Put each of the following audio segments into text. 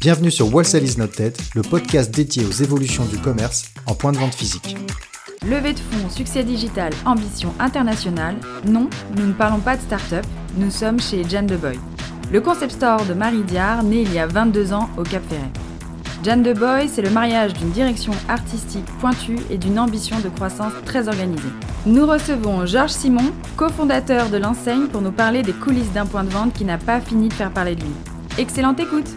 Bienvenue sur Wholesale is not dead, le podcast dédié aux évolutions du commerce en point de vente physique. Levée de fonds, succès digital, ambition internationale. Non, nous ne parlons pas de start-up, nous sommes chez Jan de Boy. Le concept store de Marie Diard, né il y a 22 ans au Cap Ferret. Jan de Boy, c'est le mariage d'une direction artistique pointue et d'une ambition de croissance très organisée. Nous recevons Georges Simon, cofondateur de l'enseigne, pour nous parler des coulisses d'un point de vente qui n'a pas fini de faire parler de lui. Excellente écoute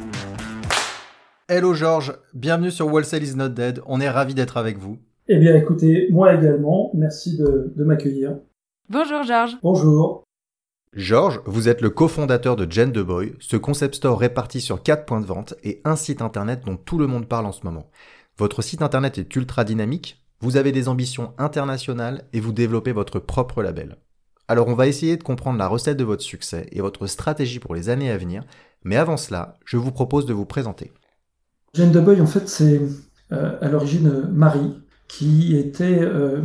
Hello Georges, bienvenue sur Wholesale is not dead, on est ravis d'être avec vous. Eh bien écoutez, moi également, merci de, de m'accueillir. Bonjour Georges. Bonjour. Georges, vous êtes le cofondateur de Gen The Boy, ce concept store réparti sur 4 points de vente et un site internet dont tout le monde parle en ce moment. Votre site internet est ultra dynamique, vous avez des ambitions internationales et vous développez votre propre label. Alors on va essayer de comprendre la recette de votre succès et votre stratégie pour les années à venir, mais avant cela, je vous propose de vous présenter. Jane de Boy, en fait, c'est euh, à l'origine Marie, qui était euh,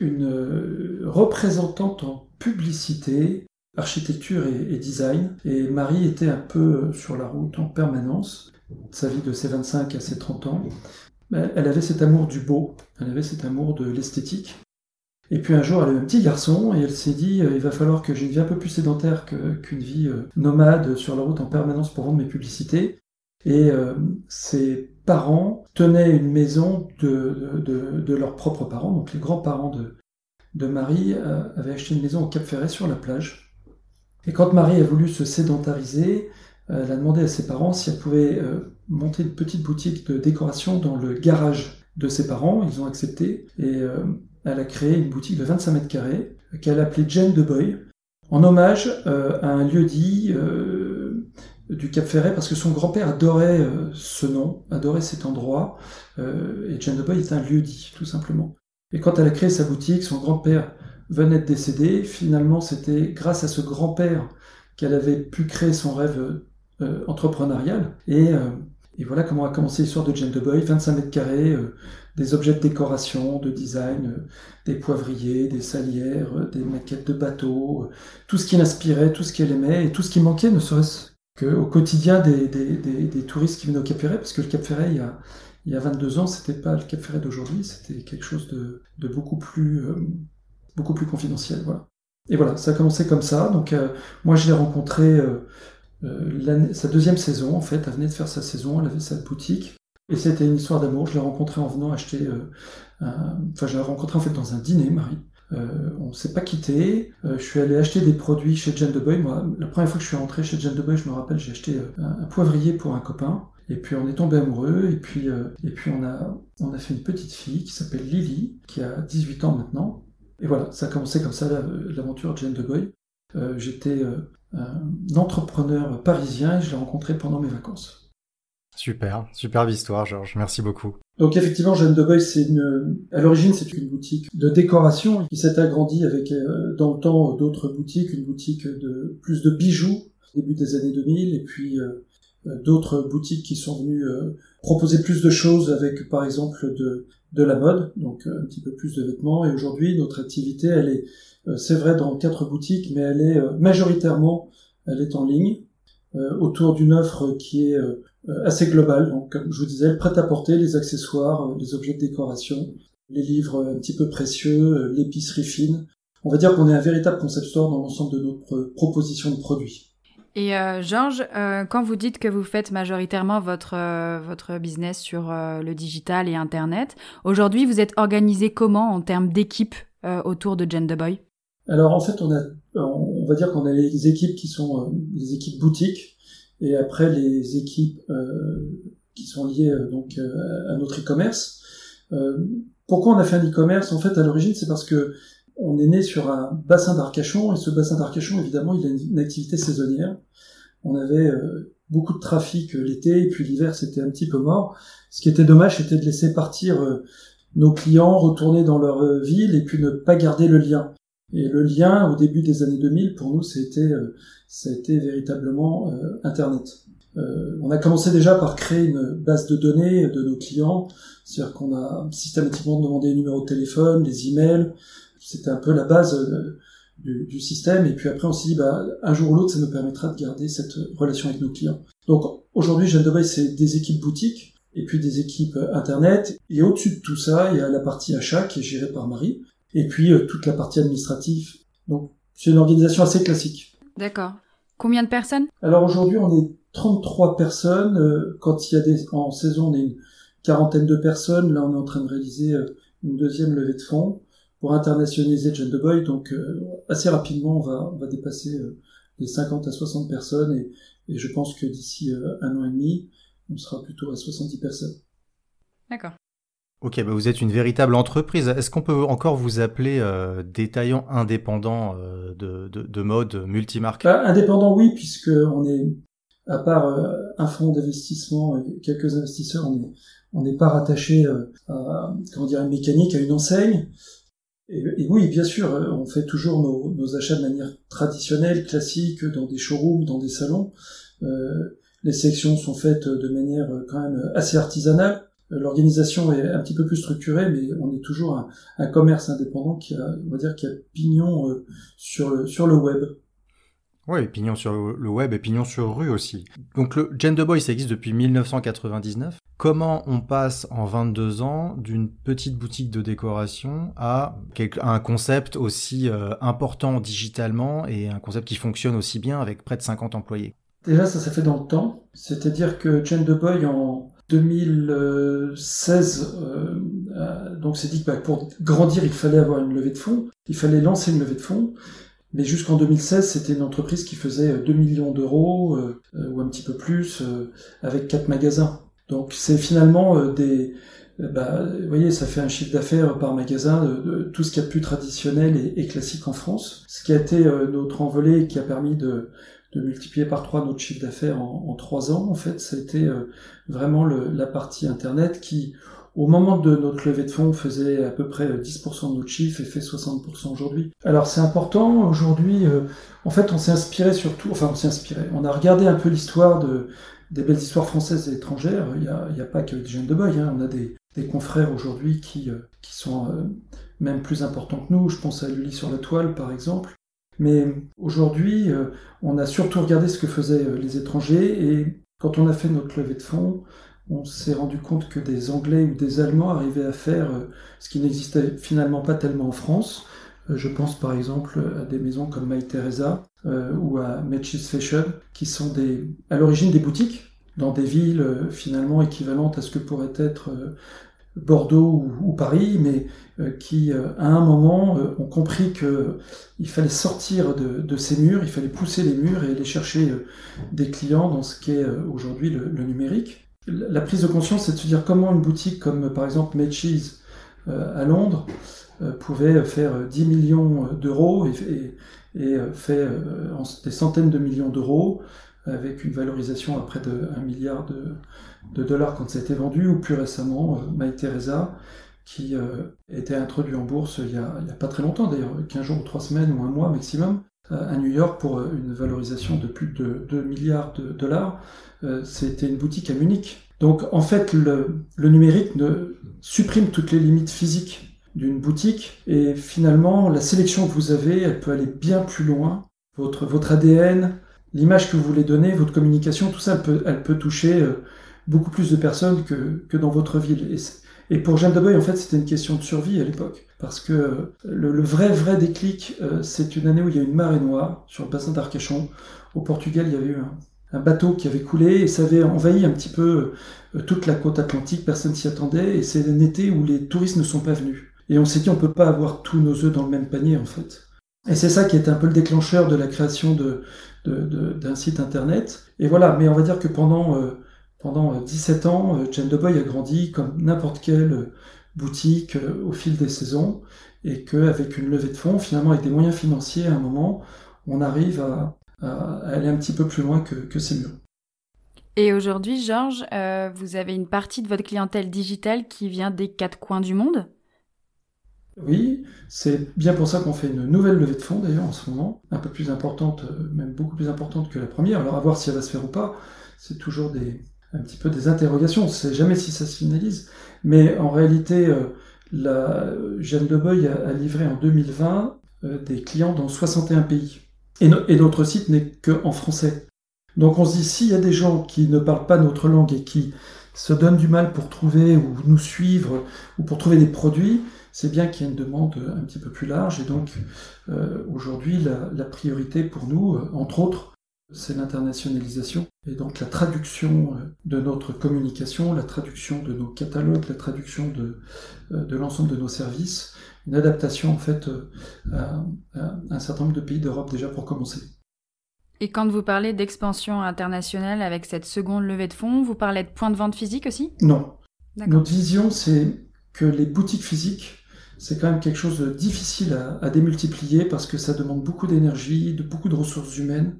une représentante en publicité, architecture et, design. Et Marie était un peu sur la route en permanence, sa vie de ses 25 à ses 30 ans. Elle avait cet amour du beau, elle avait cet amour de l'esthétique. Et puis un jour, elle a eu un petit garçon et elle s'est dit il va falloir que j'ai une vie un peu plus sédentaire qu'une vie euh, nomade sur la route en permanence pour vendre mes publicités. Et euh, ses parents tenaient une maison de, de, leurs propres parents, donc les grands-parents de, de Marie euh, avaient acheté une maison au Cap Ferret sur la plage. Et quand Marie a voulu se sédentariser, euh, elle a demandé à ses parents si elle pouvait monter une petite boutique de décoration dans le garage de ses parents. Ils ont accepté et elle a créé une boutique de 25 mètres carrés qu'elle a appelée Jane de Boy en hommage à un lieu dit du Cap Ferret parce que son grand-père adorait euh, ce nom, adorait cet endroit, euh, et Jane de Boy est un lieu dit, tout simplement. Et quand elle a créé sa boutique, son grand-père venait de décéder, finalement c'était grâce à ce grand-père qu'elle avait pu créer son rêve euh, entrepreneurial, et, voilà comment a commencé l'histoire de Jane de Boy, 25 mètres carrés, des objets de décoration, de design, des poivriers, des salières, des maquettes de bateaux, tout ce qui l'inspirait, tout ce qu'elle aimait, et tout ce qui manquait, ne serait-ce qu'au quotidien des, des, des, touristes qui venaient au Cap Ferret, parce que le Cap Ferret, il y a, il y a 22 ans, c'était pas le Cap Ferret d'aujourd'hui, c'était quelque chose de, de beaucoup plus euh, beaucoup plus confidentiel, voilà. Et voilà, ça a commencé comme ça. Donc euh, moi, je l'ai rencontré euh, sa deuxième saison, en fait, elle venait de faire sa saison, elle avait sa boutique, et c'était une histoire d'amour. Je l'ai rencontrée en venant acheter, enfin, je l'ai rencontrée en fait dans un dîner, Marie. Euh, on s'est pas quitté. Euh, je suis allé acheter des produits chez Jane de Boy. Moi, la première fois que je suis rentré chez Jane de Boy, je me rappelle, j'ai acheté euh, un, poivrier pour un copain. Et puis on est tombé amoureux. Et puis, euh, et puis on a, on a fait une petite fille qui s'appelle Lily, qui a 18 ans maintenant. Et voilà, ça a commencé comme ça l'aventure Jane de Boy. J'étais un entrepreneur parisien et je l'ai rencontré pendant mes vacances. Super, superbe histoire, Georges. Merci beaucoup. Donc effectivement, Jeanne de Boy, c'est une, à l'origine, c'est une boutique de décoration qui s'est agrandie avec euh, dans le temps d'autres boutiques, une boutique de plus de bijoux début des années 2000, et puis euh, d'autres boutiques qui sont venues euh, proposer plus de choses avec, par exemple, de de la mode, donc un petit peu plus de vêtements. Et aujourd'hui, notre activité, elle est, c'est vrai, dans quatre boutiques, mais elle est majoritairement, elle est en ligne autour d'une offre qui est assez globale. Donc, comme je vous disais, le prêt-à-porter, les accessoires, les objets de décoration, les livres un petit peu précieux, l'épicerie fine. On va dire qu'on est un véritable concept store dans l'ensemble de notre proposition de produits. Et euh, Georges, euh, quand vous dites que vous faites majoritairement votre euh, votre business sur euh, le digital et Internet, aujourd'hui vous êtes organisé comment en termes d'équipe euh, autour de Gen the Boy? Alors en fait, on a on va dire qu'on a les équipes qui sont les équipes boutiques et après les équipes qui sont liées donc à notre e-commerce. pourquoi on a fait un e-commerce? En fait, à l'origine, c'est parce que on est né sur un bassin d'Arcachon, et ce bassin d'Arcachon, évidemment, il a une activité saisonnière. On avait euh, beaucoup de trafic l'été, et puis l'hiver, c'était un petit peu mort. Ce qui était dommage, c'était de laisser partir euh, nos clients retourner dans leur ville et puis ne pas garder le lien. Et le lien, au début des années 2000, pour nous, a été, ça a été véritablement Internet. Euh, on a commencé déjà par créer une base de données de nos clients, c'est-à-dire qu'on a systématiquement demandé les numéros de téléphone, les emails, c'était un peu la base euh, du, système, et puis après on s'est dit, bah, un jour ou l'autre, ça nous permettra de garder cette relation avec nos clients. Donc aujourd'hui, Jeanne de c'est des équipes boutiques, et puis des équipes Internet, et au-dessus de tout ça, il y a la partie achat qui est gérée par Marie, et puis euh, toute la partie administrative. Donc c'est une organisation assez classique. D'accord. Combien de personnes? Alors aujourd'hui, on est 33 personnes. Euh, quand il y a des, en saison, on est une quarantaine de personnes. Là, on est en train de réaliser euh, une deuxième levée de fonds pour internationaliser de Boy. Donc, euh, assez rapidement, on va, on va dépasser les 50 à 60 personnes et, et je pense que d'ici un an et demi, on sera plutôt à 70 personnes. D'accord. Ok, bah vous êtes une véritable entreprise. Est-ce qu'on peut encore vous appeler euh, détaillant indépendant de, de, de, mode multimarque? Bah, Indépendant, oui, puisque on est à part euh, un fonds d'investissement et quelques investisseurs, on n'est pas rattaché euh, à comment dire une mécanique, à une enseigne. Et, oui, bien sûr, euh, on fait toujours nos, nos, achats de manière traditionnelle, classique, dans des showrooms, dans des salons. Euh, les sections sont faites de manière quand même assez artisanale. L'organisation est un petit peu plus structurée, mais on est toujours un, un commerce indépendant qui a, on va dire, qui a pignon sur le, sur le web. Oui, pignon sur le web et pignon sur rue aussi. Donc le Gender Boy, ça existe depuis 1999. Comment on passe en 22 ans d'une petite boutique de décoration à un concept aussi euh, important digitalement et un concept qui fonctionne aussi bien avec près de 50 employés? Déjà, ça s'est fait dans le temps. C'est-à-dire que Gender Boy, en 2016, euh, donc c'est dit que bah, pour grandir, il fallait avoir une levée de fonds. Il fallait lancer une levée de fonds. Mais jusqu'en 2016, c'était une entreprise qui faisait 2 millions d'euros, euh, euh, ou un petit peu plus, euh, avec quatre magasins. Donc c'est finalement des... Bah, vous voyez, ça fait un chiffre d'affaires par magasin de, tout ce qu'il y a de plus traditionnel et, classique en France. Ce qui a été notre envolée et qui a permis de, de multiplier par trois notre chiffre d'affaires en, trois ans, en fait, ça a été vraiment le, la partie Internet qui, au moment de notre levée de fonds, faisait à peu près 10% de notre chiffre et fait 60% aujourd'hui. Alors c'est important, aujourd'hui, euh, en fait on s'est inspiré surtout, enfin on s'est inspiré, on a regardé un peu l'histoire de, des belles histoires françaises et étrangères, il n'y a, a pas que des jeunes de boy, hein. on a des, confrères aujourd'hui qui, euh, sont euh, même plus importants que nous, je pense à Lully sur la toile par exemple. Mais aujourd'hui, on a surtout regardé ce que faisaient les étrangers et quand on a fait notre levée de fonds, on s'est rendu compte que des Anglais ou des Allemands arrivaient à faire euh, ce qui n'existait finalement pas tellement en France. Euh, je pense par exemple à des maisons comme My Teresa euh, ou à Matches Fashion, qui sont à l'origine des boutiques dans des villes finalement équivalentes à ce que pourrait être Bordeaux ou, Paris, mais qui à un moment ont compris qu'il fallait sortir de, ces murs, il fallait pousser les murs et aller chercher des clients dans ce qu'est aujourd'hui le numérique. La prise de conscience, c'est de se dire comment une boutique comme par exemple Matches euh, à Londres euh, pouvait faire 10 millions d'euros et, fait des centaines de millions d'euros avec une valorisation à près de 1 milliard de, dollars quand ça a été vendu, ou plus récemment My Teresa qui était introduit en bourse il y, a, pas très longtemps d'ailleurs, 15 jours ou 3 semaines ou un mois maximum, à New York pour une valorisation de plus de 2 milliards de dollars. Euh, c'était une boutique à Munich. Donc en fait, le, numérique supprime toutes les limites physiques d'une boutique et finalement, la sélection que vous avez, elle peut aller bien plus loin. Votre, votre ADN, l'image que vous voulez donner, votre communication, tout ça, elle peut, toucher euh, beaucoup plus de personnes que, que dans votre ville. Et pour Jeanne de Boy, en fait, c'était une question de survie à l'époque. Parce que euh, le, vrai, vrai déclic, c'est une année où il y a une marée noire sur le bassin d'Arcachon. Au Portugal, il y avait eu un, bateau qui avait coulé et ça avait envahi un petit peu euh, toute la côte atlantique, personne s'y attendait et c'est un été où les touristes ne sont pas venus. Et on s'est dit on peut pas avoir tous nos œufs dans le même panier en fait. Et c'est ça qui est un peu le déclencheur de la création de, d'un site internet. Et voilà, mais on va dire que pendant, euh, pendant 17 ans, euh, Jane de Boy a grandi comme n'importe quelle boutique au fil des saisons et qu'avec une levée de fonds, finalement avec des moyens financiers à un moment, on arrive à, aller un petit peu plus loin que, que ces murs. Et aujourd'hui, Georges, euh, vous avez une partie de votre clientèle digitale qui vient des quatre coins du monde? Oui, c'est bien pour ça qu'on fait une nouvelle levée de fonds d'ailleurs en ce moment, un peu plus importante, euh, même beaucoup plus importante que la première. Alors à voir si elle va se faire ou pas, c'est toujours des, un petit peu des interrogations, on ne sait jamais si ça se finalise. Mais en réalité, euh, la Jeanne de Boy a, livré en 2020 euh, des clients dans 61 pays. Et, notre site n'est qu'en français. Donc on se dit, s'il y a des gens qui ne parlent pas notre langue et qui se donnent du mal pour trouver ou nous suivre ou pour trouver des produits, c'est bien qu'il y ait une demande un petit peu plus large. Et donc euh, aujourd'hui, la, priorité pour nous, entre autres, c'est l'internationalisation et donc la traduction euh, de notre communication, la traduction de nos catalogues, la traduction de, de l'ensemble de nos services, une adaptation en fait à un certain nombre de pays d'Europe déjà pour commencer. Et quand vous parlez d'expansion internationale avec cette seconde levée de fonds, vous parlez de points de vente physiques aussi? Non. Notre vision, c'est que les boutiques physiques, c'est quand même quelque chose de difficile à, démultiplier parce que ça demande beaucoup d'énergie, de beaucoup de ressources humaines,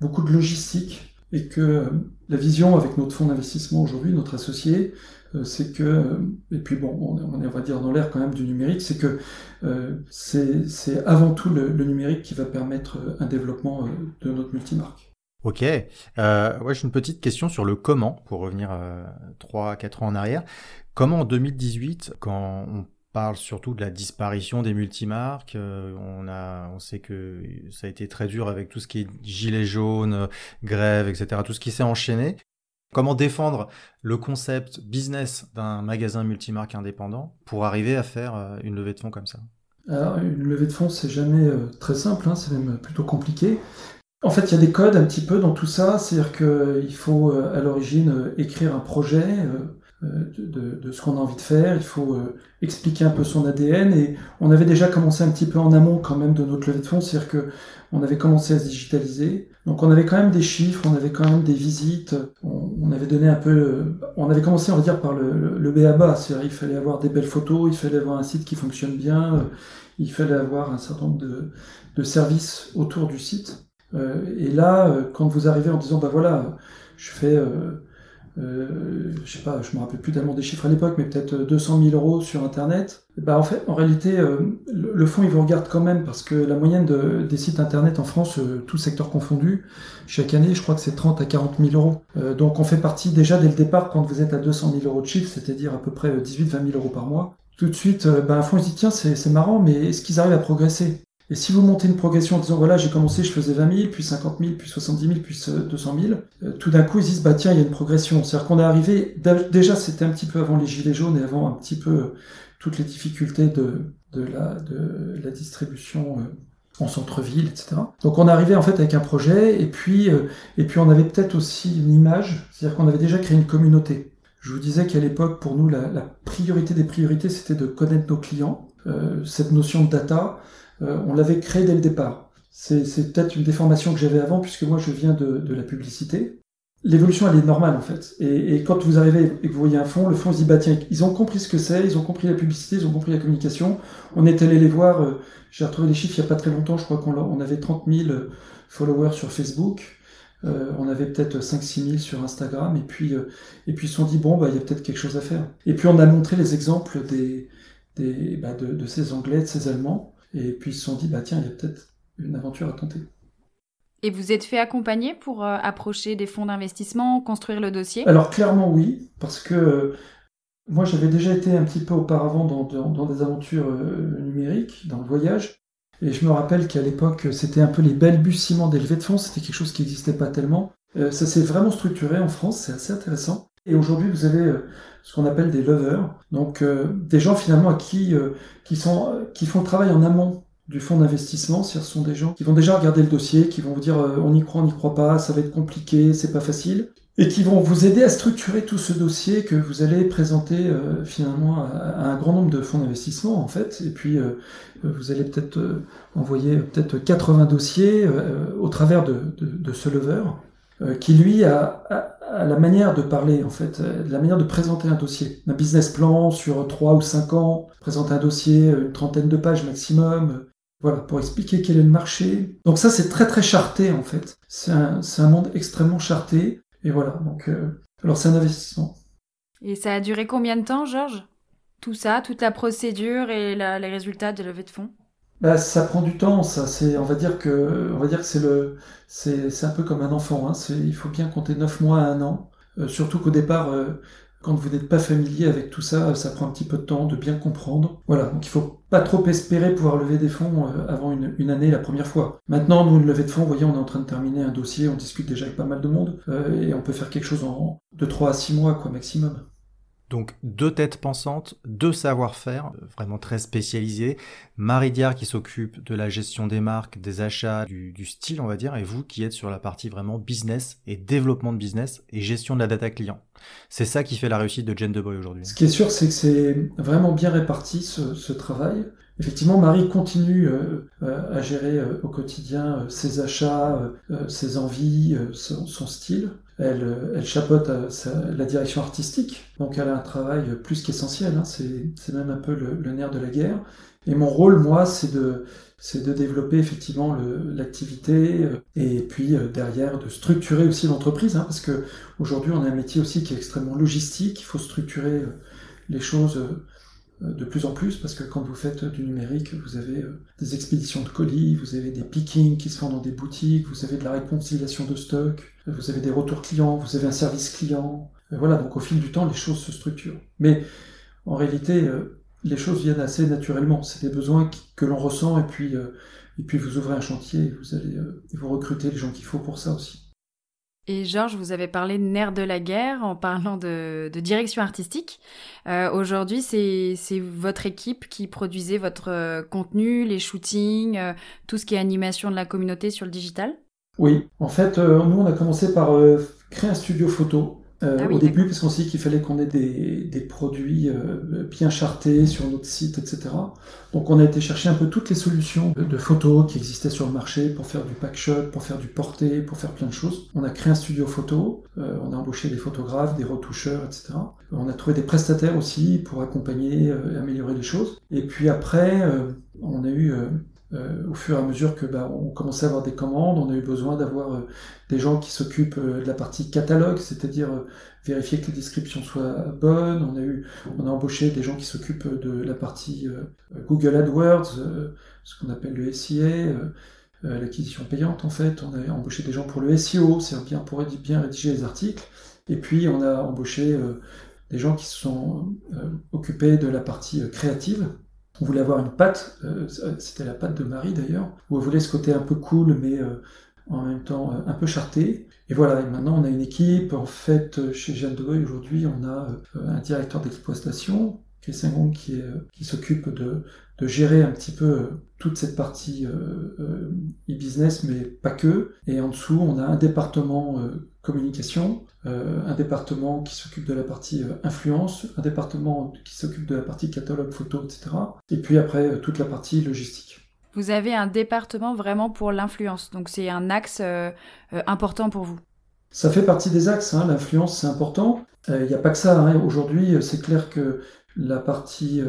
beaucoup de logistique, et que euh, la vision avec notre fonds d'investissement aujourd'hui, notre associé, euh, c'est que, et puis bon, on est, on va dire, dans l'ère quand même du numérique, c'est que euh, c'est avant tout le, numérique qui va permettre euh, un développement de notre multimarque. Ok. Euh, ouais, j'ai une petite question sur le comment, pour revenir trois, 3-4 ans en arrière. Comment en 2018, quand on parle surtout de la disparition des multimarques. on a, on sait que ça a été très dur avec tout ce qui est gilets jaunes, grève, etc. Tout ce qui s'est enchaîné. Comment défendre le concept business d'un magasin multimarque indépendant pour arriver à faire euh, une levée de fonds comme ça? Alors, une levée de fonds, c'est jamais euh, très simple, hein, c'est même plutôt compliqué. En fait, il y a des codes un petit peu dans tout ça, c'est-à-dire qu'il faut euh, à l'origine écrire un projet, de, ce qu'on a envie de faire, il faut expliquer un peu son ADN et on avait déjà commencé un petit peu en amont quand même de notre levée de fonds, c'est-à-dire que on avait commencé à se digitaliser. Donc on avait quand même des chiffres, on avait quand même des visites, on, avait donné un peu, on avait commencé on va dire par le, le, BABA, c'est-à-dire il fallait avoir des belles photos, il fallait avoir un site qui fonctionne bien, il fallait avoir un certain nombre de, de services autour du site. Euh, et là, quand vous arrivez en disant bah voilà, je fais euh, euh, je sais pas, je me rappelle plus tellement des chiffres à l'époque, mais peut-être 200 000 euros sur Internet. Bah en fait, en réalité, euh, le, fonds il vous regarde quand même parce que la moyenne de, des sites Internet en France, euh, tout secteur confondu, chaque année, je crois que c'est 30 à 40 000 euros. Euh, donc on fait partie déjà dès le départ quand vous êtes à 200 000 euros de chiffre, c'est-à-dire à peu près 18-20 000 euros par mois. Tout de suite, bah, un fonds il dit tiens c'est marrant, mais est-ce qu'ils arrivent à progresser? Et si vous montez une progression en disant voilà j'ai commencé je faisais 20 000 puis 50 000 puis 70 000 puis 200 000, euh, tout d'un coup ils disent bah tiens il y a une progression. C'est-à-dire qu'on est arrivé déjà c'était un petit peu avant les gilets jaunes et avant un petit peu euh, toutes les difficultés de, la, distribution euh, en centre-ville, etc. Donc on est arrivé en fait avec un projet et puis et puis on avait peut-être aussi une image, c'est-à-dire qu'on avait déjà créé une communauté. Je vous disais qu'à l'époque pour nous la, priorité des priorités c'était de connaître nos clients, cette notion de data euh, on l'avait créé dès le départ. C'est peut-être une déformation que j'avais avant, puisque moi je viens de, la publicité. L'évolution, elle est normale en fait. Et, quand vous arrivez et que vous voyez un fond, le fond se dit bah tiens, ils ont compris ce que c'est, ils ont compris la publicité, ils ont compris la communication. On est allé les voir. Euh, j'ai retrouvé les chiffres il n'y a pas très longtemps. Je crois qu'on avait 30 000 followers sur Facebook. Euh, on avait peut-être 5-6 000 sur Instagram. Et puis, et puis ils se sont dit bon bah il y a peut-être quelque chose à faire. Et puis on a montré les exemples des, des bah, de ces Anglais, de ces Allemands. Et puis ils se sont dit, bah tiens, il y a peut-être une aventure à tenter. Et vous êtes fait accompagner pour euh, approcher des fonds d'investissement, construire le dossier? Alors clairement oui, parce que euh, moi j'avais déjà été un petit peu auparavant dans, dans, des aventures euh, numériques, dans le voyage. Et je me rappelle qu'à l'époque, c'était un peu les balbutiements des levées de fonds, c'était quelque chose qui n'existait pas tellement. ça s'est vraiment structuré en France, c'est assez intéressant. Et aujourd'hui, vous avez ce qu'on appelle des lovers, donc euh, des gens finalement à qui euh, qui sont qui font le travail en amont du fonds d'investissement, ce sont des gens qui vont déjà regarder le dossier, qui vont vous dire euh, on y croit, on n'y croit pas, ça va être compliqué, c'est pas facile, et qui vont vous aider à structurer tout ce dossier que vous allez présenter finalement à, un grand nombre de fonds d'investissement en fait, et puis vous allez peut-être envoyer peut-être 80 dossiers au travers de, de, de ce lover qui lui a, la manière de parler, en fait, euh, la manière de présenter un dossier. Un business plan sur 3 ou 5 ans, présenter un dossier, une trentaine de pages maximum, voilà, pour expliquer quel est le marché. Donc ça, c'est très très charté, en fait. C'est un, monde extrêmement charté, et voilà, donc... Euh, alors c'est un investissement. Et ça a duré combien de temps, Georges? Tout ça, toute la procédure et les résultats de levée de fonds? Bah, ça prend du temps, ça. C'est, on va dire que, on va dire que c'est le, c'est, c'est un peu comme un enfant. Hein. C'est, il faut bien compter 9 mois à un an. Euh, surtout qu'au départ, euh, quand vous n'êtes pas familier avec tout ça, ça prend un petit peu de temps de bien comprendre. Voilà, donc il faut pas trop espérer pouvoir lever des fonds euh, avant une, une, année la première fois. Maintenant, nous, une levée de fonds, vous voyez, on est en train de terminer un dossier, on discute déjà avec pas mal de monde, et on peut faire quelque chose en de 3 à 6 mois, quoi, maximum. Donc deux têtes pensantes, deux savoir-faire euh, vraiment très spécialisés. Marie Diard qui s'occupe de la gestion des marques, des achats, du, style on va dire, et vous qui êtes sur la partie vraiment business et développement de business et gestion de la data client. C'est ça qui fait la réussite de Jen Boy aujourd'hui. Ce qui est sûr, c'est que c'est vraiment bien réparti ce, travail. Effectivement, Marie continue euh, euh, à gérer au quotidien ses achats, ses envies, son style. Elle, euh, elle chapeaute euh, la direction artistique, donc elle a un travail plus qu'essentiel, hein, c'est même un peu le, nerf de la guerre. Et mon rôle, moi, c'est de, de développer effectivement l'activité euh, et puis derrière de structurer aussi l'entreprise, hein, parce que aujourd'hui on a un métier aussi qui est extrêmement logistique, il faut structurer les choses euh, de plus en plus, parce que quand vous faites du numérique, vous avez euh, des expéditions de colis, vous avez des pickings qui se font dans des boutiques, vous avez de la réconciliation de stock, vous avez des retours clients, vous avez un service client. Euh, voilà, donc au fil du temps, les choses se structurent. Mais en réalité, les choses viennent assez naturellement. C'est des besoins que l'on ressent, et puis, et puis vous ouvrez un chantier, et vous allez vous recruter les gens qu'il faut pour ça aussi. Et Georges, vous avez parlé de nerf de la guerre en parlant de, direction artistique. Euh, aujourd'hui, c'est votre équipe qui produisait votre euh, contenu, les shootings, euh, tout ce qui est animation de la communauté sur le digital? Oui, en fait, nous, on a commencé par créer un studio photo euh, ah au début, parce qu'on sait qu'il fallait qu'on ait des, des produits euh, bien chartés sur notre site, etc. Donc on a été chercher un peu toutes les solutions de, photos qui existaient sur le marché pour faire du packshot, pour faire du porté, pour faire plein de choses. On a créé un studio photo, euh, on a embauché des photographes, des retoucheurs, etc. On a trouvé des prestataires aussi pour accompagner et améliorer les choses. Et puis après, on a eu euh, au fur et à mesure que bah, on commençait à avoir des commandes, on a eu besoin d'avoir euh, des gens qui s'occupent euh, de la partie catalogue, c'est-à-dire vérifier que les descriptions soient bonnes. On a embauché des gens qui s'occupent de la partie Google AdWords, ce qu'on appelle le SIA, l'acquisition payante en fait. On a embauché des gens pour le SEO, c'est bien pour bien rédiger les articles. Et puis on a embauché des gens qui se sont occupés de la partie créative, on voulait avoir une patte, euh, c'était la patte de Marie d'ailleurs, où on voulait ce côté un peu cool, mais euh, en même temps euh, un peu charté. Et voilà, et maintenant on a une équipe. En fait, chez Jeanne de aujourd'hui, on a un directeur d'exploitation, Christian Gong, qui, qui s'occupe de, de, gérer un petit peu toute cette partie e-business, mais pas que. Et en dessous, on a un département communication, euh, un département qui s'occupe de la partie euh, influence, un département qui s'occupe de la partie catalogue photo, etc. Et puis après, euh, toute la partie logistique. Vous avez un département vraiment pour l'influence, donc c'est un axe important pour vous. Ça fait partie des axes, hein. l'influence c'est important. Il n'y a pas que ça, hein. aujourd'hui c'est clair que la partie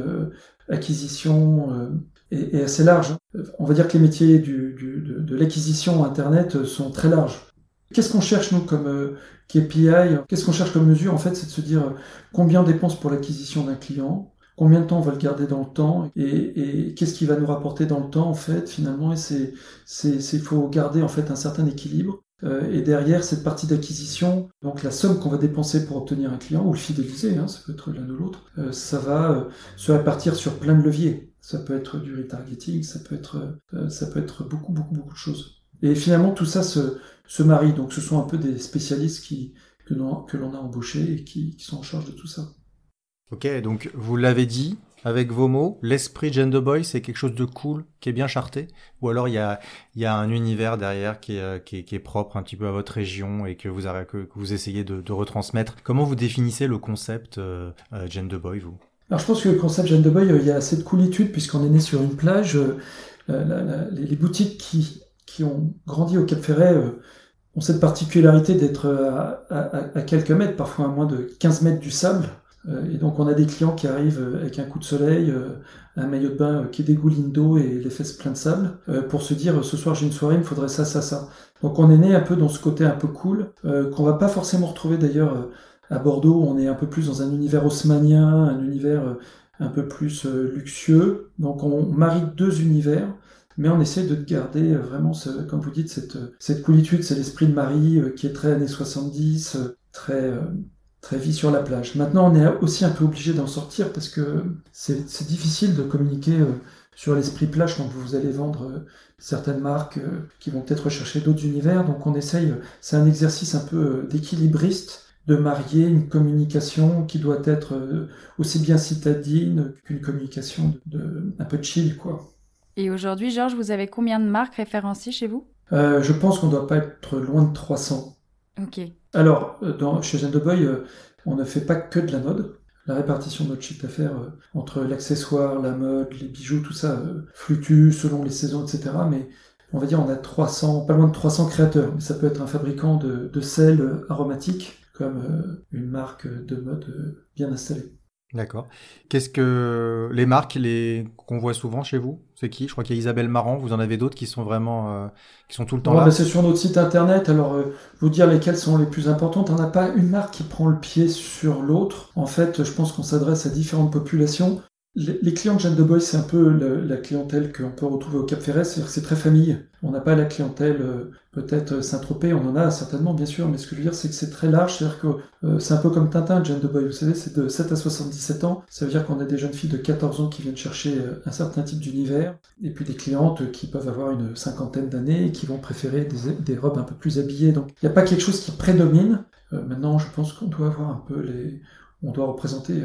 acquisition est, assez large. On va dire que les métiers du, de, de l'acquisition Internet sont très larges. Qu'est-ce qu'on cherche, nous, comme euh, KPI Qu'est-ce qu'on cherche comme mesure En fait, c'est de se dire euh, combien on dépense pour l'acquisition d'un client, combien de temps on va le garder dans le temps, et, qu'est-ce qui va nous rapporter dans le temps, en fait, finalement? Et c'est, c'est, faut garder, en fait, un certain équilibre. Euh, et derrière cette partie d'acquisition, donc la somme qu'on va dépenser pour obtenir un client ou le fidéliser, hein, ça peut être l'un ou l'autre, ça va se répartir sur plein de leviers. Ça peut être du retargeting, ça peut être, ça peut être beaucoup, beaucoup, beaucoup de choses. Et finalement, tout ça se, se marient. Donc ce sont un peu des spécialistes qui, que l'on a embauchés et qui, sont en charge de tout ça. Ok, donc vous l'avez dit avec vos mots, l'esprit Gender Boy, c'est quelque chose de cool, qui est bien charté, ou alors il y a, y a un univers derrière qui est, euh, qui, est, qui est, propre un petit peu à votre région et que vous, avez, que, vous essayez de, de, retransmettre. Comment vous définissez le concept euh, euh Gender Boy, vous? Alors je pense que le concept Gender Boy, euh, il y a assez de coolitude puisqu'on est né sur une plage. les boutiques qui qui ont grandi au Cap Ferret euh, ont cette particularité d'être à, quelques mètres, parfois à moins de 15 mètres du sable. Euh, et donc on a des clients qui arrivent euh, avec un coup de soleil, un maillot de bain qui dégouline d'eau et les fesses pleines de sable, pour se dire ce soir j'ai une soirée, il me faudrait ça, ça, ça. Donc on est né un peu dans ce côté un peu cool, qu'on va pas forcément retrouver d'ailleurs à Bordeaux, on est un peu plus dans un univers haussmanien, un univers un peu plus luxueux. Donc on marie deux univers mais on essaie de garder vraiment, ce, comme vous dites, cette, cette coolitude, c'est l'esprit de Marie qui est très années 70, très, très vie sur la plage. Maintenant, on est aussi un peu obligé d'en sortir parce que c'est difficile de communiquer sur l'esprit plage quand vous allez vendre certaines marques qui vont peut-être rechercher d'autres univers. Donc on essaye, c'est un exercice un peu d'équilibriste de marier une communication qui doit être euh, aussi bien citadine qu'une communication de, un peu chill, quoi. Et aujourd'hui, Georges, vous avez combien de marques référencées chez vous? Euh, Je pense qu'on ne doit pas être loin de 300. Ok. Alors, euh, dans, chez Jeanne de Boy, on ne fait pas que de la mode. La répartition de notre chiffre d'affaires entre l'accessoire, la mode, les bijoux, tout ça fluctue selon les saisons, etc. Mais on va dire on a 300, pas loin de 300 créateurs. Mais ça peut être un fabricant de, de sel aromatique, comme euh, une marque de mode euh, bien installée. D'accord. Qu'est-ce que les marques les qu'on voit souvent chez vous C'est qui? Je crois qu'il y a Isabelle Marant. Vous en avez d'autres qui sont vraiment euh, qui sont tout le temps là. Bah, c'est sur notre site internet. Alors vous dire lesquelles sont les plus importantes. On n'a pas une marque qui prend le pied sur l'autre. En fait, je pense qu'on s'adresse à différentes populations. Les clients de Jeanne de Boy, c'est un peu la, clientèle qu'on peut retrouver au Cap Ferret, c'est-à-dire que c'est très famille. On n'a pas la clientèle euh, peut-être euh, Saint-Tropez, on en a certainement bien sûr, mais ce que je veux dire c'est que c'est très large, c'est-à-dire que euh, c'est un peu comme Tintin, Jeanne de Boy, vous savez, c'est de 7 à 77 ans, ça veut dire qu'on a des jeunes filles de 14 ans qui viennent chercher un certain type d'univers, et puis des clientes qui peuvent avoir une cinquantaine d'années et qui vont préférer des, robes un peu plus habillées. Donc il n'y a pas quelque chose qui prédomine. maintenant, je pense qu'on doit avoir un peu les... On doit représenter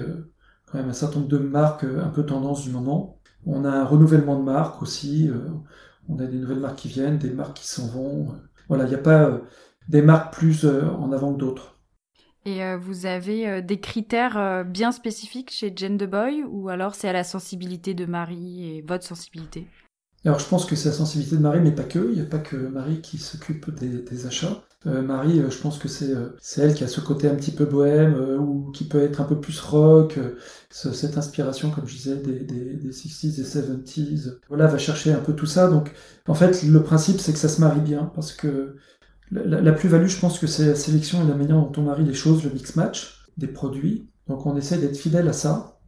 quand même un certain nombre de marques euh, un peu tendance du moment. On a un renouvellement de marques aussi. Euh, on a des nouvelles marques qui viennent, des marques qui s'en vont. Voilà, il n'y a pas euh, des marques plus en avant que d'autres. Et vous avez des critères bien spécifiques chez Jane the Boy ou alors c'est à la sensibilité de Marie et votre sensibilité? Alors je pense que c'est la sensibilité de Marie, mais pas que. Il n'y a pas que Marie qui s'occupe des, achats. Euh, Marie, euh, je pense que c'est euh, c'est elle qui a ce côté un petit peu bohème ou qui peut être un peu plus rock. cette inspiration, comme je disais, des, des, des 60s, des 70s. Voilà, va chercher un peu tout ça. Donc en fait, le principe, c'est que ça se marie bien parce que la, la plus-value, je pense que c'est la sélection et la manière dont on marie les choses, le mix-match des produits. Donc on essaie d'être fidèle à ça.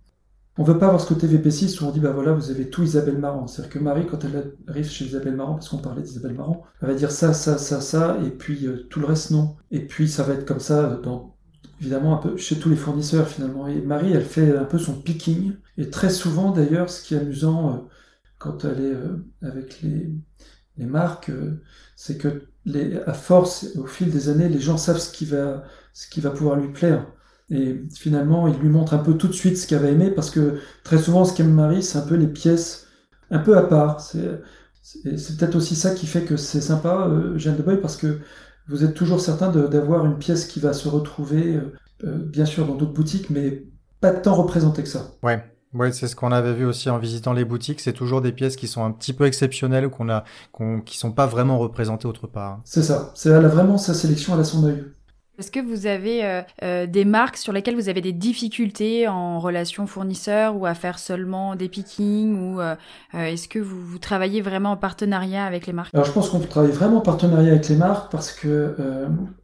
On veut pas avoir ce côté VP6 où on dit bah voilà vous avez tout Isabelle Marant. C'est-à-dire que Marie quand elle arrive chez Isabelle Marant parce qu'on parlait d'Isabelle Marant, elle va dire ça ça ça ça et puis euh, tout le reste non. Et puis ça va être comme ça dans évidemment un peu chez tous les fournisseurs finalement. Et Marie elle fait un peu son picking et très souvent d'ailleurs ce qui est amusant euh, quand elle est euh, avec les les marques, c'est que à force, au fil des années, les gens savent ce qui va, ce qui va pouvoir lui plaire. Et finalement, il lui montre un peu tout de suite ce qu'elle va aimer, parce que très souvent, ce qu'aime Marie, c'est un peu les pièces un peu à part. C'est, peut-être aussi ça qui fait que c'est sympa, euh, Jeanne de Boy, parce que vous êtes toujours certain d'avoir une pièce qui va se retrouver, euh, euh, bien sûr, dans d'autres boutiques, mais pas tant représentée que ça. Ouais. Ouais, c'est ce qu'on avait vu aussi en visitant les boutiques. C'est toujours des pièces qui sont un petit peu exceptionnelles, qu'on a, qui sont pas vraiment représentées autre part. C'est ça. C'est elle a vraiment sa sélection, elle a son œil. Est-ce que vous avez euh, euh, des marques sur lesquelles vous avez des difficultés en relation fournisseur ou à faire seulement des pickings ou euh, est-ce que vous, travaillez vraiment en partenariat avec les marques? Alors je pense qu'on travaille vraiment en partenariat avec les marques parce que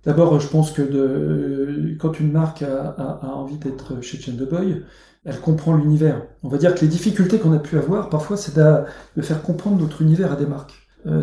d'abord je pense que quand une marque a, envie d'être chez Chain Boy, elle comprend l'univers. On va dire que les difficultés qu'on a pu avoir parfois c'est de faire comprendre notre univers à des marques.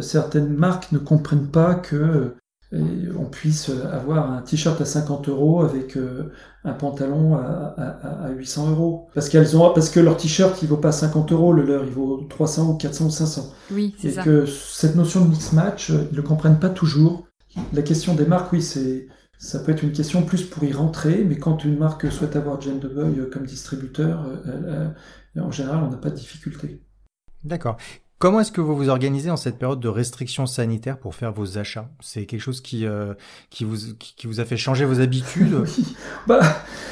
certaines marques ne comprennent pas que et on puisse avoir un t-shirt à 50 euros avec euh, un pantalon à, 800 euros. Parce qu'elles ont, parce que leur t-shirt il vaut pas 50 euros, le leur il vaut 300 ou 400 ou 500. Oui, c'est Et que cette notion de mix match, ils ne le comprennent pas toujours. La question des marques, oui, c'est, ça peut être une question plus pour y rentrer, mais quand une marque souhaite avoir Jane de Boy comme distributeur, euh, en général, on n'a pas de difficulté. D'accord. Comment est-ce que vous vous organisez en cette période de restrictions sanitaires pour faire vos achats? C'est quelque chose qui, euh, qui, vous, qui, vous a fait changer vos habitudes? Bah,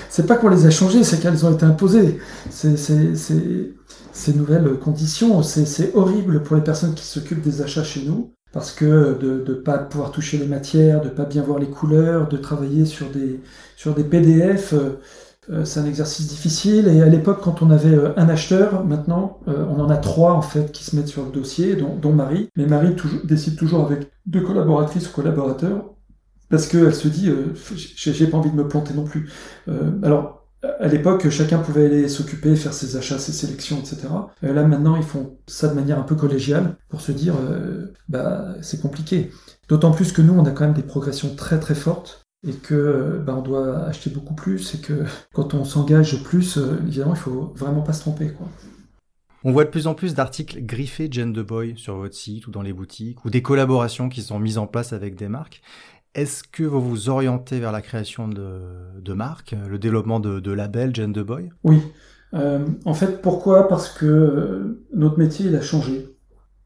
C'est pas qu'on les a changées, c'est qu'elles ont été imposées. C'est, ces nouvelles conditions, c'est horrible pour les personnes qui s'occupent des achats chez nous, parce que de ne pas pouvoir toucher les matières, de pas bien voir les couleurs, de travailler sur des, sur des PDF. Euh, c'est un exercice difficile et à l'époque quand on avait euh, un acheteur, maintenant euh, on en a trois en fait qui se mettent sur le dossier, dont, Marie. Mais Marie décide toujours avec deux collaboratrices ou collaborateurs parce qu'elle se dit j'ai pas envie de me planter non plus. alors à l'époque, chacun pouvait aller s'occuper, faire ses achats, ses sélections, etc. là, maintenant, ils font ça de manière un peu collégiale pour se dire, bah, c'est compliqué. D'autant plus que nous, on a quand même des progressions très très fortes et que bah, on doit acheter beaucoup plus et que quand on s'engage plus, évidemment, il faut vraiment pas se tromper, quoi. On voit de plus en plus d'articles griffés Gen the Boy sur votre site ou dans les boutiques, ou des collaborations qui sont mises en place avec des marques. Est-ce que vous vous orientez vers la création de, marques, le développement de, labels Gen the Boy? Oui. Euh, en fait, pourquoi? Parce que euh, notre métier, il a changé.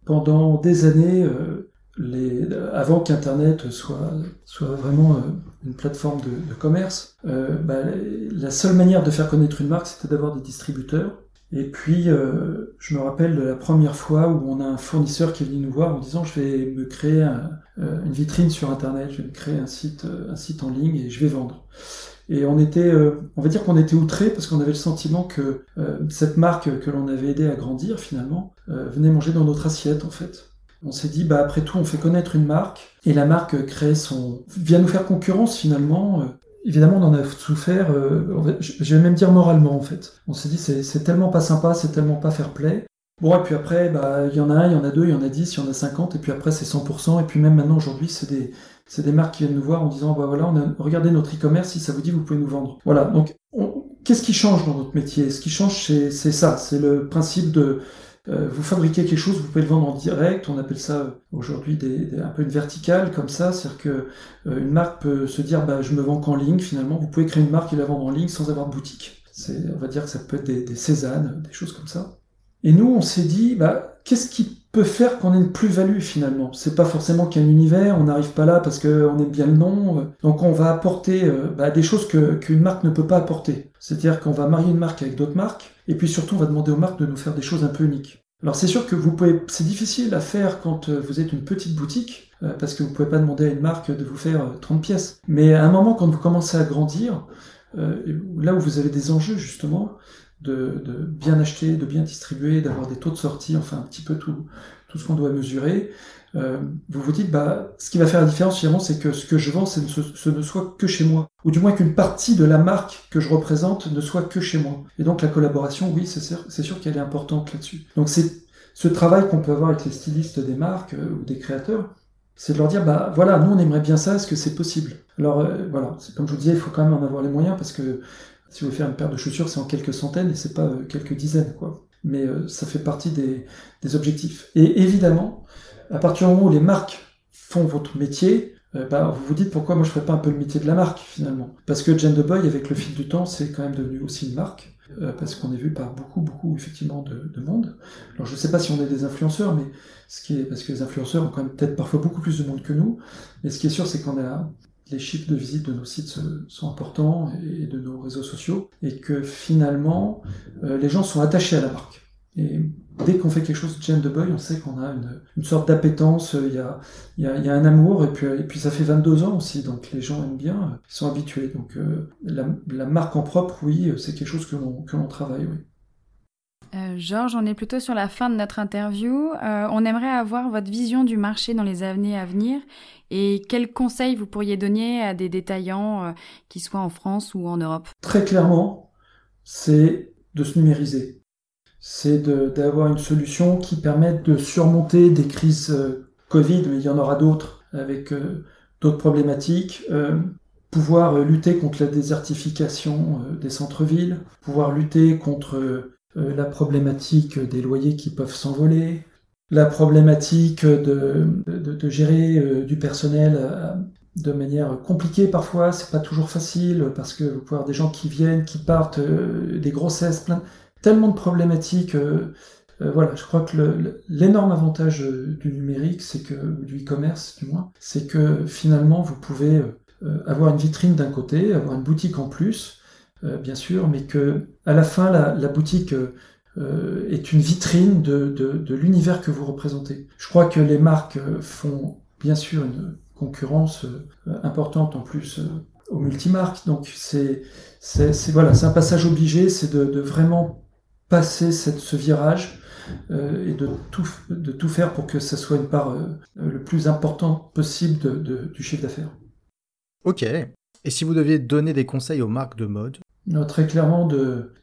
Pendant des années, euh, les, avant qu'Internet soit, soit vraiment une plateforme de, commerce, bah, la seule manière de faire connaître une marque, c'était d'avoir des distributeurs et puis, euh, je me rappelle de la première fois où on a un fournisseur qui est venu nous voir en disant je vais me créer euh, une vitrine sur Internet, je vais me créer un site, euh, un site en ligne et je vais vendre. Et on était, on va dire qu'on était outré parce qu'on avait le sentiment que cette marque que l'on avait aidé à grandir finalement venait manger dans notre assiette en fait. On s'est dit bah après tout on fait connaître une marque et la marque crée son vient nous faire concurrence finalement évidemment, on en a souffert, euh, je vais même dire moralement, en fait. On s'est dit, c'est tellement pas sympa, c'est tellement pas fair play. Bon, et puis après, bah, il y en a un, il y en a deux, il y en a dix, il y en a cinquante, et puis après, c'est 100%, et puis même maintenant, aujourd'hui, c'est des, c'est des marques qui viennent nous voir en disant, bah voilà, on notre e-commerce, si ça vous dit, vous pouvez nous vendre. Voilà, donc, qu'est-ce qui change dans notre métier? Ce qui change, c'est ça, c'est le principe de, euh, vous fabriquez quelque chose, vous pouvez le vendre en direct. On appelle ça euh, aujourd'hui un peu une verticale comme ça, c'est-à-dire que euh, une marque peut se dire bah, je me vends qu'en ligne. Finalement, vous pouvez créer une marque et la vendre en ligne sans avoir de boutique. On va dire que ça peut être des, des Cézanne, des choses comme ça. Et nous, on s'est dit bah, qu'est-ce qui peut faire qu'on ait une plus-value finalement? C'est pas forcément qu'un univers, on n'arrive pas là parce qu'on aime bien le nom. Donc on va apporter bah, des choses qu'une marque ne peut pas apporter. C'est-à-dire qu'on va marier une marque avec d'autres marques et puis surtout, on va demander aux marques de nous faire des choses un peu uniques. Alors c'est sûr que vous pouvez, c'est difficile à faire quand euh, vous êtes une petite boutique, euh, parce que vous pouvez pas demander à une marque de vous faire 30 euh, pièces. Mais à un moment, quand vous commencez à grandir, là où vous avez des enjeux justement, de, bien acheter, de bien distribuer, d'avoir des taux de sortie, enfin un petit peu tout ce qu'on doit mesurer, euh, vous vous dites, bah, ce qui va faire la différence finalement, c'est que ce que je vends, ce, ne soit que chez moi. Ou du moins qu'une partie de la marque que je représente ne soit que chez moi. Et donc la collaboration, oui, c'est sûr, qu'elle est importante là-dessus. Donc c'est ce travail qu'on peut avoir avec les stylistes des marques euh, ou des créateurs, c'est de leur dire, bah voilà, nous on aimerait bien ça, est-ce que c'est possible? Alors euh, voilà, comme je vous disais, il faut quand même en avoir les moyens parce que si vous voulez faire une paire de chaussures, c'est en quelques centaines et c'est pas quelques dizaines, quoi. Mais ça fait partie des, objectifs. Et évidemment, à partir du moment où les marques font votre métier, euh, bah, vous vous dites pourquoi moi je ferais pas un peu le métier de la marque finalement. Parce que Gen the Boy, avec le fil du temps, c'est quand même devenu aussi une marque. Euh, parce qu'on est vu par beaucoup, beaucoup effectivement de, de, monde. Alors je sais pas si on est des influenceurs, mais ce qui est parce que les influenceurs ont quand même peut-être parfois beaucoup plus de monde que nous. Mais ce qui est sûr, c'est qu'on a les chiffres de visite de nos sites sont importants et de nos réseaux sociaux, et que finalement euh, les gens sont attachés à la marque. Et dès qu'on fait quelque chose de Jane de Boy, on sait qu'on a une, sorte d'appétence, il y a, y a, un amour, et puis, ça fait 22 ans aussi, donc les gens aiment bien, ils sont habitués. Donc euh, la, marque en propre, oui, c'est quelque chose que l'on travaille, oui. Euh, Georges, on est plutôt sur la fin de notre interview. Euh, on aimerait avoir votre vision du marché dans les années à venir et quels conseils vous pourriez donner à des détaillants, qui soient en France ou en Europe? Très clairement, c'est de se numériser c'est d'avoir une solution qui permette de surmonter des crises euh, Covid, mais il y en aura d'autres avec euh, d'autres problématiques, euh, pouvoir lutter contre la désertification des centres-villes, pouvoir lutter contre la problématique des loyers qui peuvent s'envoler, la problématique de, de gérer du personnel de manière compliquée parfois, c'est pas toujours facile parce que vous pouvez avoir des gens qui viennent, qui partent, des grossesses, plein tellement de problématiques. Euh, euh, voilà, je crois que l'énorme avantage euh, du numérique, c'est que du e-commerce, du moins, c'est que finalement vous pouvez avoir une vitrine d'un côté, avoir une boutique en plus, bien sûr, mais que à la fin la, boutique est une vitrine de, l'univers que vous représentez. Je crois que les marques font bien sûr une concurrence importante en plus aux multimarques, donc c'est voilà, c'est un passage obligé, c'est de, vraiment passer ce virage euh, et de tout, faire pour que ça soit une part euh, le plus importante possible du chiffre d'affaires. Ok. Et si vous deviez donner des conseils aux marques de mode, très clairement de,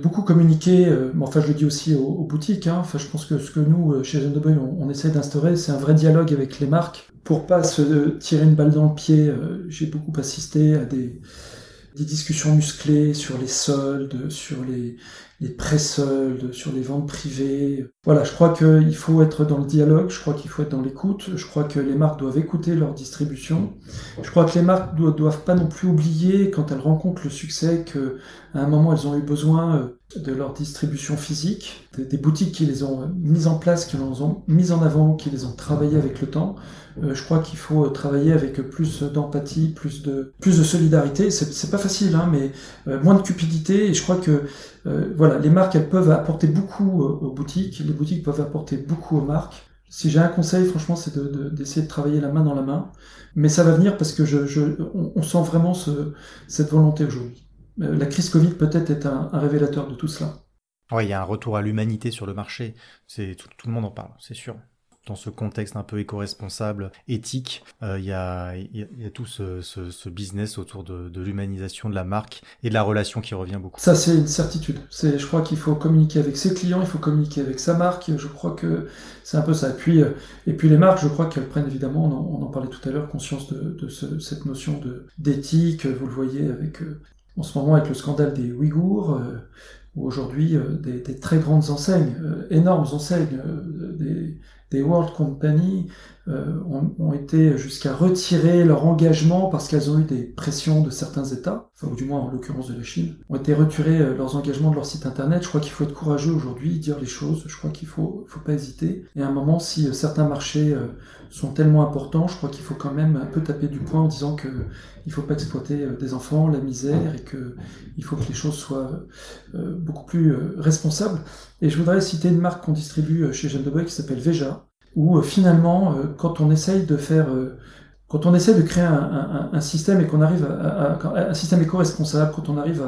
beaucoup communiquer, euh, enfin je le dis aussi aux, boutiques, hein. je pense que ce que nous, euh, chez de Boy, on, essaie d'instaurer, c'est un vrai dialogue avec les marques pour pas se tirer une balle dans le pied. Euh, j'ai beaucoup assisté à des, des discussions musclées sur les soldes, sur les, les pré-soldes, sur les ventes privées. Voilà, je crois qu'il faut être dans le dialogue, je crois qu'il faut être dans l'écoute, je crois que les marques doivent écouter leur distribution. Je crois que les marques ne doivent pas non plus oublier, quand elles rencontrent le succès, qu'à un moment elles ont eu besoin euh, de leur distribution physique, des, boutiques qui les ont mises en place, qui les ont mises en avant, qui les ont travaillées avec le temps. Euh, je crois qu'il faut travailler avec plus d'empathie, plus de plus de solidarité. C'est pas facile, hein, mais euh, moins de cupidité. Et je crois que euh, voilà, les marques elles peuvent apporter beaucoup aux boutiques, les boutiques peuvent apporter beaucoup aux marques. Si j'ai un conseil, franchement, c'est d'essayer de, travailler la main dans la main. Mais ça va venir parce que je, on, sent vraiment ce, cette volonté aujourd'hui. La crise Covid peut-être est un, révélateur de tout cela. Oui, il y a un retour à l'humanité sur le marché. Tout, tout, le monde en parle, c'est sûr dans ce contexte un peu éco-responsable, éthique, euh, il y, a, tout ce, business autour de, l'humanisation de la marque et de la relation qui revient beaucoup. Ça, c'est une certitude. C'est, je crois qu'il faut communiquer avec ses clients, il faut communiquer avec sa marque. Je crois que c'est un peu ça. Et puis, euh, et puis les marques, je crois qu'elles prennent évidemment, on en, parlait tout à l'heure, conscience de, de ce, cette notion d'éthique. Vous le voyez avec, euh, en ce moment avec le scandale des Ouïghours. où aujourd'hui des, des, très grandes enseignes, énormes enseignes, des, des World Company euh, ont, été jusqu'à retirer leur engagement parce qu'elles ont eu des pressions de certains États, enfin, ou du moins en l'occurrence de la Chine, ont été retirés euh, leurs engagements de leur site internet. Je crois qu'il faut être courageux aujourd'hui, dire les choses. Je crois qu'il faut, faut pas hésiter. Et à un moment, si euh, certains marchés sont tellement importants, je crois qu'il faut quand même un peu taper du poing en disant que il faut pas exploiter des enfants, la misère, et que il faut que les choses soient beaucoup plus responsables. Et je voudrais citer une marque qu'on distribue chez Jeanne de Boy qui s'appelle Veja, où finalement, quand on essaye de faire quand on de créer un, système et qu'on arrive à, un système éco-responsable, quand on arrive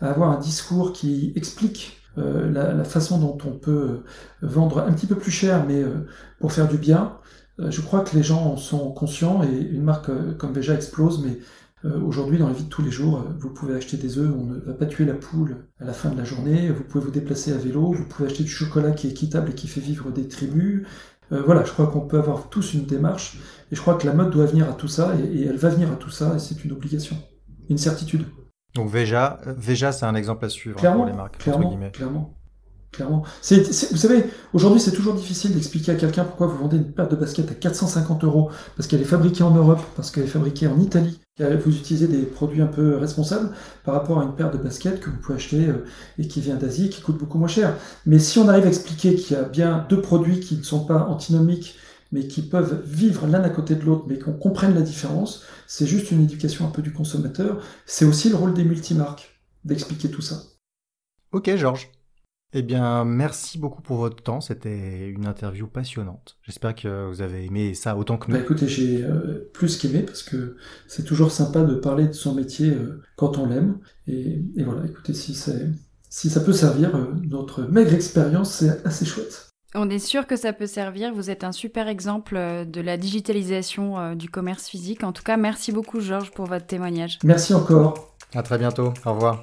à, avoir un discours qui explique euh, la, façon dont on peut vendre un petit peu plus cher, mais euh, pour faire du bien, euh, je crois que les gens en sont conscients et une marque euh, comme Veja explose, mais Aujourd'hui, dans la vie de tous les jours, vous pouvez acheter des œufs, on ne va pas tuer la poule à la fin de la journée, vous pouvez vous déplacer à vélo, vous pouvez acheter du chocolat qui est équitable et qui fait vivre des tribus. voilà, je crois qu'on peut avoir tous une démarche et je crois que la mode doit venir à tout ça, et, elle va venir à tout ça, et c'est une obligation, une certitude. Donc Veja, Veja c'est un exemple à suivre clairement, pour les marques. Clairement, clairement. Clairement. Vous savez, aujourd'hui, c'est toujours difficile d'expliquer à quelqu'un pourquoi vous vendez une paire de baskets à 450 euros parce qu'elle est fabriquée en Europe, parce qu'elle est fabriquée en Italie. Vous utilisez des produits un peu responsables par rapport à une paire de baskets que vous pouvez acheter euh, et qui vient d'Asie, qui coûte beaucoup moins cher. Mais si on arrive à expliquer qu'il y a bien deux produits qui ne sont pas antinomiques mais qui peuvent vivre l'un à côté de l'autre, mais qu'on comprenne la différence. C'est juste une éducation un peu du consommateur. C'est aussi le rôle des multimarques d'expliquer tout ça. Ok, Georges. Eh bien, merci beaucoup pour votre temps. C'était une interview passionnante. J'espère que vous avez aimé ça autant que nous. Bah écoutez, j'ai euh, plus qu'aimé parce que c'est toujours sympa de parler de son métier euh, quand on l'aime. Et, et, voilà, écoutez, si, si ça peut servir, euh, notre maigre expérience, c'est assez chouette. On est sûr que ça peut servir. Vous êtes un super exemple de la digitalisation euh, du commerce physique. En tout cas, merci beaucoup, Georges, pour votre témoignage. Merci encore. À très bientôt. Au revoir.